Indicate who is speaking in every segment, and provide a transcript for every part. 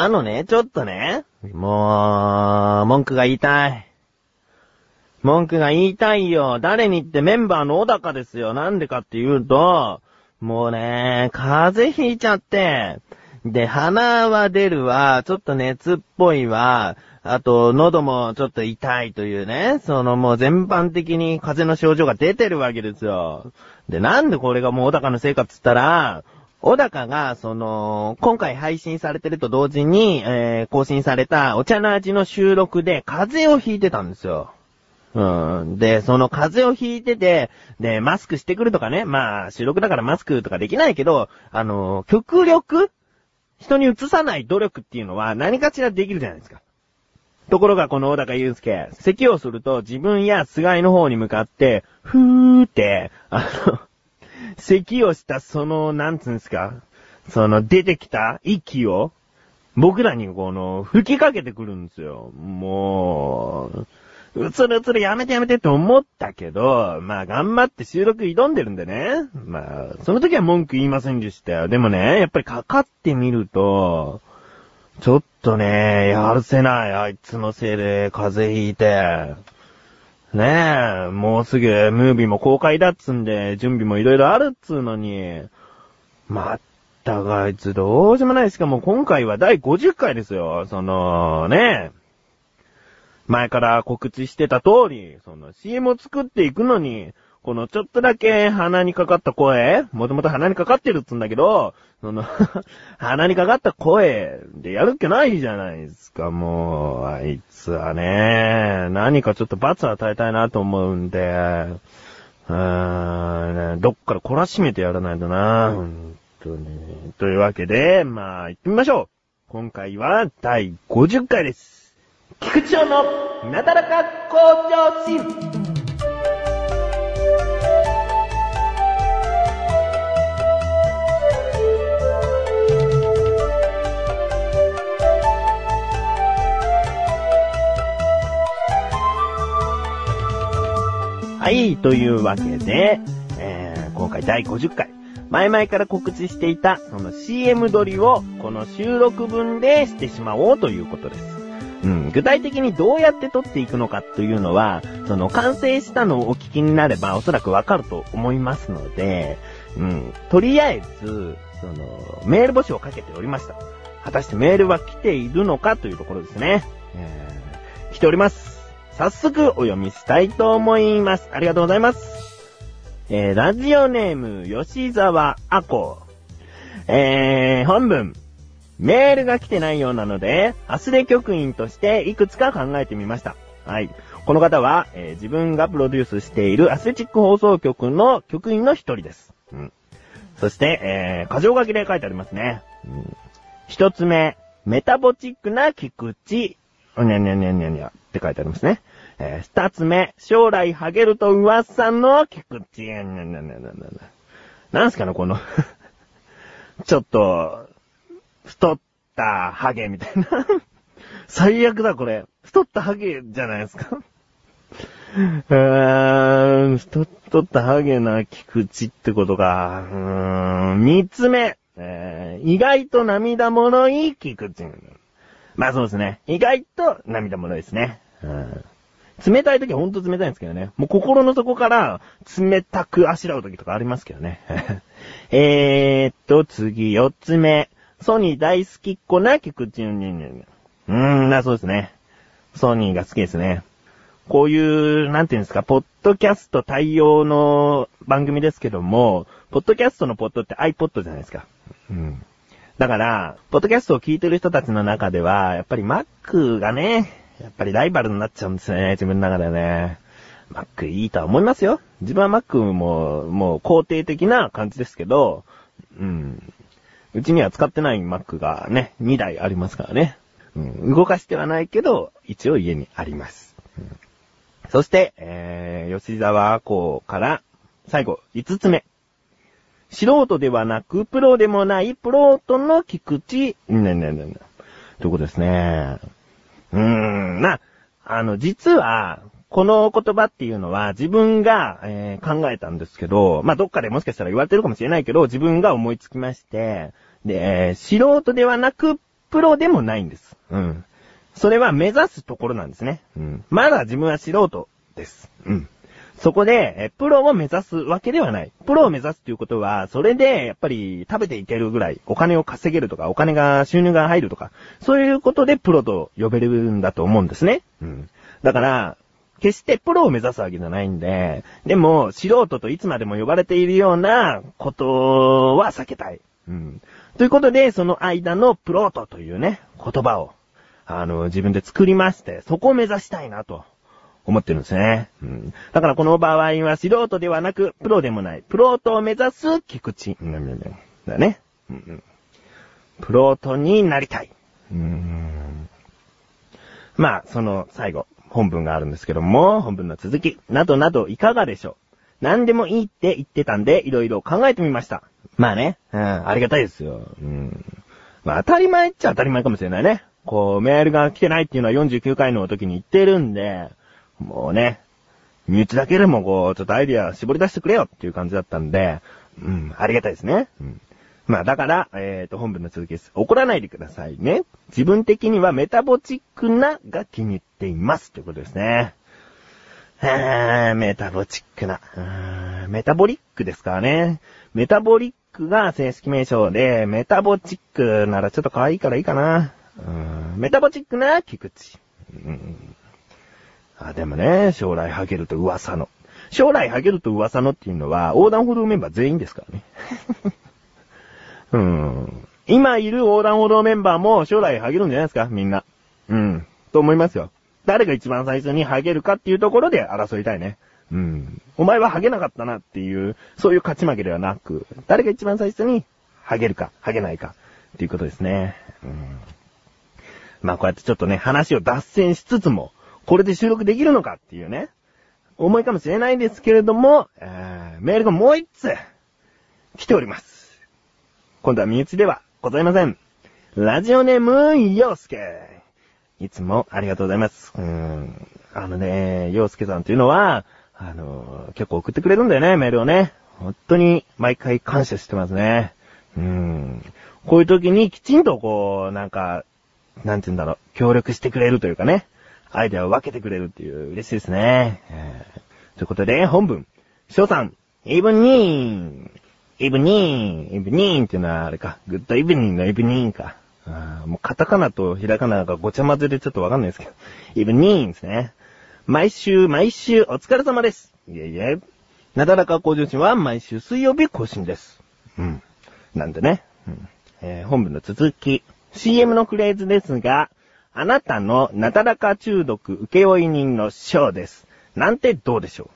Speaker 1: あのね、ちょっとね、もう、文句が言いたい。文句が言いたいよ。誰にってメンバーの小高ですよ。なんでかっていうと、もうね、風邪ひいちゃって、で、鼻は出るわ、ちょっと熱っぽいわ、あと、喉もちょっと痛いというね、そのもう全般的に風邪の症状が出てるわけですよ。で、なんでこれがもう小高のせいかっつったら、小高が、その、今回配信されてると同時に、えー、更新されたお茶の味の収録で風邪をひいてたんですよ。うん。で、その風邪をひいてて、で、マスクしてくるとかね。まあ、収録だからマスクとかできないけど、あの、極力、人に移さない努力っていうのは何かしらできるじゃないですか。ところがこの小高祐介、咳をすると自分や菅井の方に向かって、ふーって、あの、咳をしたその、なんつうんですか、その出てきた息を、僕らにこの、吹きかけてくるんですよ。もう、うつるうつるやめてやめてって思ったけど、まあ頑張って収録挑んでるんでね。まあ、その時は文句言いませんでしたよ。でもね、やっぱりかかってみると、ちょっとね、やるせない、あいつのせいで風邪ひいて。ねえ、もうすぐムービーも公開だっつんで、準備もいろいろあるっつうのに。まったくあいつどうしようもない。しかも今回は第50回ですよ。その、ねえ前から告知してた通り、その CM を作っていくのに、このちょっとだけ鼻にかかった声、もともと鼻にかかってるっつんだけど、その 鼻にかかった声でやるっけないじゃないですか、もう、あいつはね、何かちょっと罰与えたいなと思うんで、うーん、ね、どっから懲らしめてやらないとな、本当に。というわけで、まあ、行ってみましょう。今回は第50回です。菊池のなだらか向上心。はい、というわけで、えー、今回第50回。前々から告知していた、その CM 撮りを、この収録分でしてしまおうということです。うん、具体的にどうやって撮っていくのかというのは、その完成したのをお聞きになればおそらくわかると思いますので、うん、とりあえず、その、メール募集をかけておりました。果たしてメールは来ているのかというところですね。えー、来ております。早速お読みしたいと思います。ありがとうございます。えー、ラジオネーム、吉沢あこ。えー、本文。メールが来てないようなので、アスレ局員としていくつか考えてみました。はい。この方は、えー、自分がプロデュースしているアスレチック放送局の局員の一人です。うん。そして、えー、過剰書きで書いてありますね。うん。一つ目、メタボチックな菊池。にゃにゃにゃにゃにゃって書いてありますね。えー、二つ目、将来ハゲると噂の菊池。なんすかね、この ちょっと、太ったハゲみたいな最悪だ、これ。太ったハゲじゃないですか うーん、太ったハゲな菊池ってことか。うーん、三つ目、えー、意外と涙もろい菊池。まあそうですね。意外と涙もろいですね。うん冷たい時はほんと冷たいんですけどね。もう心の底から冷たくあしらう時とかありますけどね。えーっと、次、四つ目。ソニー大好きっ子な菊池にんにん。うーん、な、そうですね。ソニーが好きですね。こういう、なんていうんですか、ポッドキャスト対応の番組ですけども、ポッドキャストのポッドって iPod じゃないですか。うん。だから、ポッドキャストを聞いてる人たちの中では、やっぱり Mac がね、やっぱりライバルになっちゃうんですね、自分の中でね。Mac いいとは思いますよ。自分は Mac も、もう肯定的な感じですけど、うん。うちには使ってない Mac がね、2台ありますからね。うん、動かしてはないけど、一応家にあります。うん、そして、えー、吉沢子から、最後、5つ目。素人ではなく、プロでもないプロートの菊池、ねねねね。ということですね。うーん、な、あの、実は、この言葉っていうのは自分が、えー、考えたんですけど、まあ、どっかでもしかしたら言われてるかもしれないけど、自分が思いつきまして、で、えー、素人ではなく、プロでもないんです。うん。それは目指すところなんですね。うん。まだ自分は素人です。うん。そこで、えプロを目指すわけではない。プロを目指すということは、それで、やっぱり食べていけるぐらい、お金を稼げるとか、お金が、収入が入るとか、そういうことでプロと呼べるんだと思うんですね。うん。だから、決してプロを目指すわけじゃないんで、でも、素人といつまでも呼ばれているようなことは避けたい。うん。ということで、その間のプロートというね、言葉を、あの、自分で作りまして、そこを目指したいなと。思ってるんですね。うん。だからこの場合は素人ではなく、プロでもない。プロートを目指す菊池。だね。うん。プロートになりたい。うん。まあ、その最後、本文があるんですけども、本文の続き、などなどいかがでしょう何でもいいって言ってたんで、いろいろ考えてみました。まあね、うん、ありがたいですよ。うん。まあ当たり前っちゃ当たり前かもしれないね。こう、メールが来てないっていうのは49回の時に言ってるんで、もうね、身内だけでもこう、ちょっとアイディア絞り出してくれよっていう感じだったんで、うん、ありがたいですね。うん。まあだから、えっ、と、本文の続きです。怒らないでくださいね。自分的にはメタボチックなが気に入っています。ということですね。はーメタボチックな。メタボリックですからね。メタボリックが正式名称で、メタボチックならちょっと可愛いからいいかな。うんメタボチックな菊池。うんあ、でもね、将来ハゲると噂の。将来ハゲると噂のっていうのは、横断歩道メンバー全員ですからね。うん。今いる横断歩道メンバーも将来ハゲるんじゃないですか？みんな。うん。と思いますよ。誰が一番最初にハゲるかっていうところで争いたいね。うん。お前はハゲなかったなっていう、そういう勝ち負けではなく、誰が一番最初にハゲるか、ハゲないかっていうことですね。うん。まあこうやってちょっとね、話を脱線しつつも、これで収録できるのかっていうね、思いかもしれないですけれども、えーメールがもう一つ来ております。今度は身内ではございません。ラジオネーム、ようすけ。いつもありがとうございます。うん。あのね、ようすけさんというのは、あの、結構送ってくれるんだよね、メールをね。本当に毎回感謝してますね。うん。こういう時にきちんとこう、なんか、なんて言うんだろう、協力してくれるというかね、アイデアを分けてくれるっていう嬉しいですね。えーということで、本文。翔さん、イブニーン。イブニーン。イブニーンっていうのはあれか。グッドイブニーンのイブニーンか。あーもうカタカナとひらがながごちゃ混ぜでちょっとわかんないですけど。イブニーンですね。毎週毎週お疲れ様です。いえいえ。なだらか向上心は毎週水曜日更新です。うん。なんでね。うんえー本文の続き。CM のフレーズですが、あなたのなだらか中毒請負人の章です。なんてどうでしょう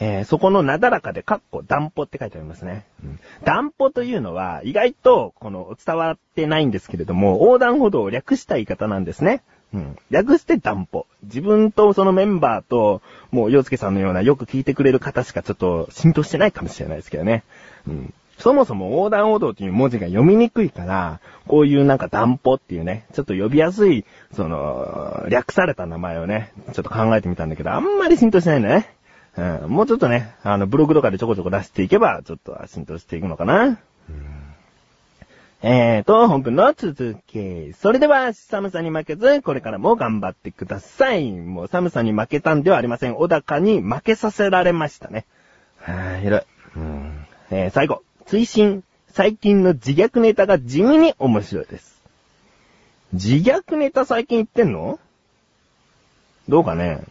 Speaker 1: えーそこのなだらかで、かっこ、断歩って書いてありますね。うん、断歩というのは、意外と、この、伝わってないんですけれども、横断歩道を略した言い方なんですね。うん。略して断歩。自分とそのメンバーと、もう、洋介さんのようなよく聞いてくれる方しかちょっと浸透してないかもしれないですけどね。うん。そもそも横断歩道という文字が読みにくいから、こういうなんか断歩っていうね、ちょっと呼びやすい、その、略された名前をね、ちょっと考えてみたんだけど、あんまり浸透してないんだね。うん、もうちょっとね、あの、ブログとかでちょこちょこ出していけば、ちょっと浸透していくのかな。えーと、本文の続き。それでは、寒さに負けず、これからも頑張ってください。もう寒さに負けたんではありません。小高に負けさせられましたね。はぁ、ひどい。うんえー最後。追伸。最近の自虐ネタが地味に面白いです。自虐ネタ最近言ってんの？どうかね？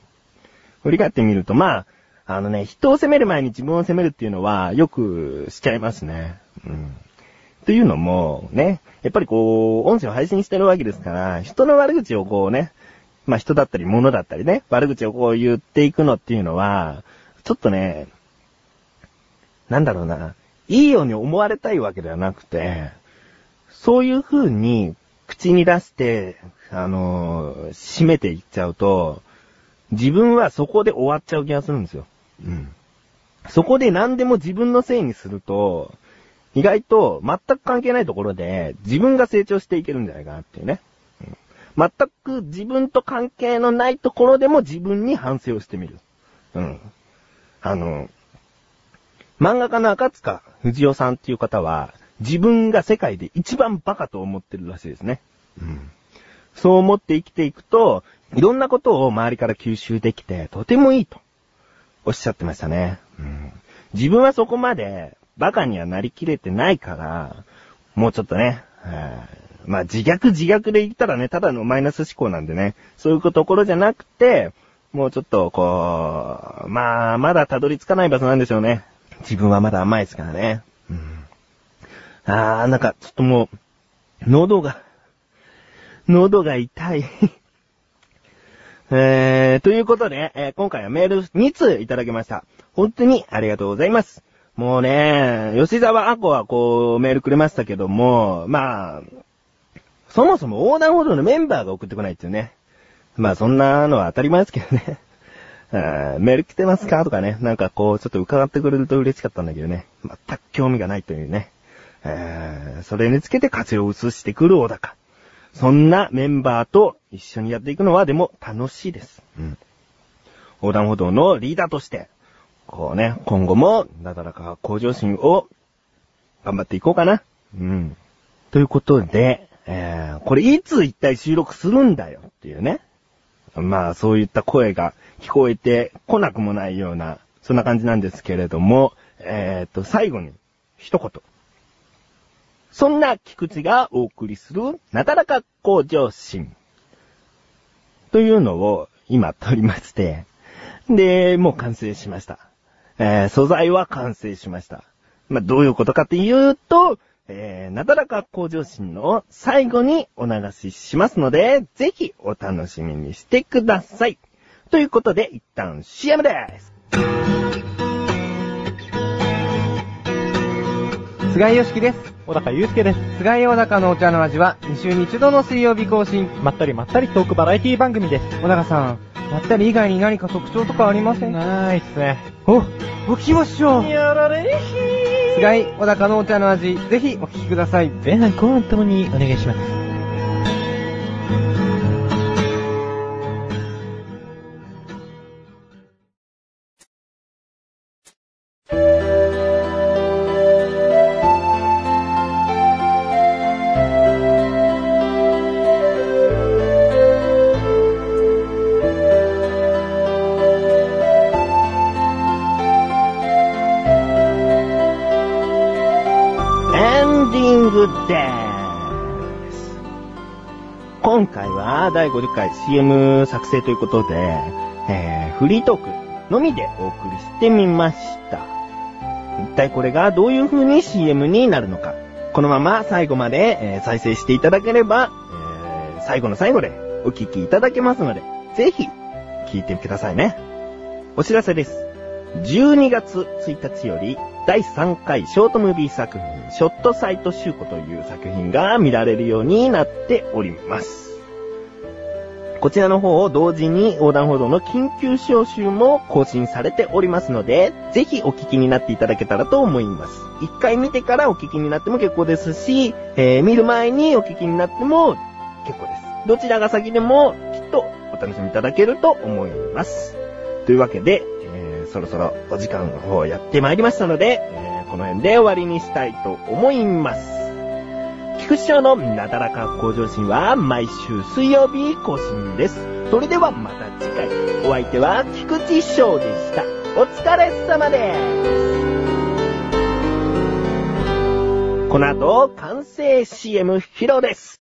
Speaker 1: 振り返ってみると、まあ、あのね、人を責める前に自分を責めるっていうのは、よくしちゃいますね。うん。というのも、ね、やっぱりこう、音声を配信してるわけですから、人の悪口をこうね、まあ人だったり物だったりね、悪口をこう言っていくのっていうのは、ちょっとね、なんだろうな、いいように思われたいわけではなくて、そういう風に口に出して、あのー締めていっちゃうと、自分はそこで終わっちゃう気がするんですよ。うん。そこで何でも自分のせいにすると、意外と全く関係ないところで自分が成長していけるんじゃないかなっていうね。うん全く自分と関係のないところでも自分に反省をしてみる。うん。あの、漫画家の赤塚藤代さんっていう方は、自分が世界で一番バカと思ってるらしいですね。うん。そう思って生きていくと、いろんなことを周りから吸収できて、とてもいいと、おっしゃってましたね。うん。自分はそこまで、バカにはなりきれてないから、もうちょっとね、えーまあ自虐自虐で言ったらね、ただのマイナス思考なんでね、そういうところじゃなくて、もうちょっと、こう、まあ、まだたどり着かない場所なんでしょうね。自分はまだ甘いですからね。うん。あー、なんか、ちょっともう、喉が、喉が痛い。えー、ということで、えー今回はメール2通いただきました。本当にありがとうございます。もうね、吉沢アコはこう、メールくれましたけども、まあ、そもそも横断歩道のメンバーが送ってこないっていうね。まあそんなのは当たり前ですけどね。あーメール来てますか？とかね。なんかこう、ちょっと伺ってくれると嬉しかったんだけどね。全く興味がないというね。えーそれにつけて活用を移してくる小高。そんなメンバーと一緒にやっていくのはでも楽しいです。うん。横断歩道のリーダーとして、こうね、今後も、なだらか向上心を頑張っていこうかな。うん。ということで、えー、これいつ一体収録するんだよっていうね。まあ、そういった声が聞こえてこなくもないような、そんな感じなんですけれども、えーと、最後に、一言。そんな菊池がお送りする、なだらか向上心。というのを今撮りまして、で、もう完成しました。えー素材は完成しました。まあ、どういうことかっていうと、えーなだらか向上心の最後にお流ししますので、ぜひお楽しみにしてください。ということで、一旦 CM です。
Speaker 2: 菅井よしきです。
Speaker 3: 小高祐介です。
Speaker 2: 菅井小高のお茶の味は2週に1度の水曜日更新。
Speaker 3: まったりまったりトークバラエティ番組です。
Speaker 2: 小高さん、まったり以外に何か特徴とかありません？か
Speaker 3: ないっすね。
Speaker 2: お、お聞きましょう。
Speaker 3: やられ
Speaker 2: 菅井小高のお茶の味、ぜひお聞きください。
Speaker 3: 前半後半ともにお願いします。
Speaker 1: 第50回 CM 作成ということで、えー、フリートークのみでお送りしてみました。一体これがどういう風に CM になるのか。このまま最後まで、えー再生していただければ、えー最後の最後でお聞きいただけますので、ぜひ聞いてくださいね。お知らせです。12月1日より第3回ショートムービー作品、ショットサイト集子という作品が見られるようになっております。こちらの方を同時に横断歩道の緊急招集も更新されておりますので、ぜひお聞きになっていただけたらと思います。一回見てからお聞きになっても結構ですし、えー見る前にお聞きになっても結構です。どちらが先でもきっとお楽しみいただけると思います。というわけで、えーそろそろお時間の方やってまいりましたので、えーこの辺で終わりにしたいと思います。菊池翔のなだらか向上心は毎週水曜日更新です。それではまた次回、お相手は菊池翔でした。お疲れ様です。この後、完成 CM 披露です。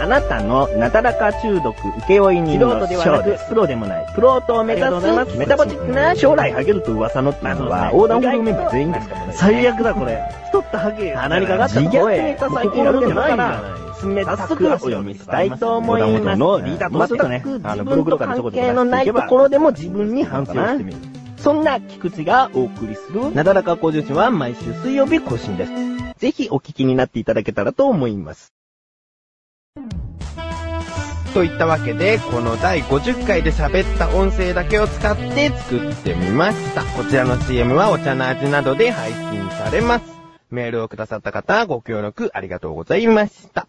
Speaker 1: あなたのなだらか中毒請負人の素人ではなく、プロでもない、プロートを目指すメタボチックな将来ハゲると噂のっていうのは、横断歩道メンバー全員ですからね。最悪だこれ。太ったハゲ。鼻にかかった自虐ネタ最近やるんじゃないから、早速お読みしたいと思います。のリーダーとしてね、あの、ブログとかでちょこちょこ関係のないところでも自分に反省をしてみる。そんな菊池がお送りする、なだらか向上心は毎週水曜日更新です。ぜひお聞きになっていただけたらと思います。
Speaker 2: といったわけで、この第50回で喋った音声だけを使って作ってみました。こちらの CM はお茶の味などで配信されます。メールをくださった方、ご協力ありがとうございました。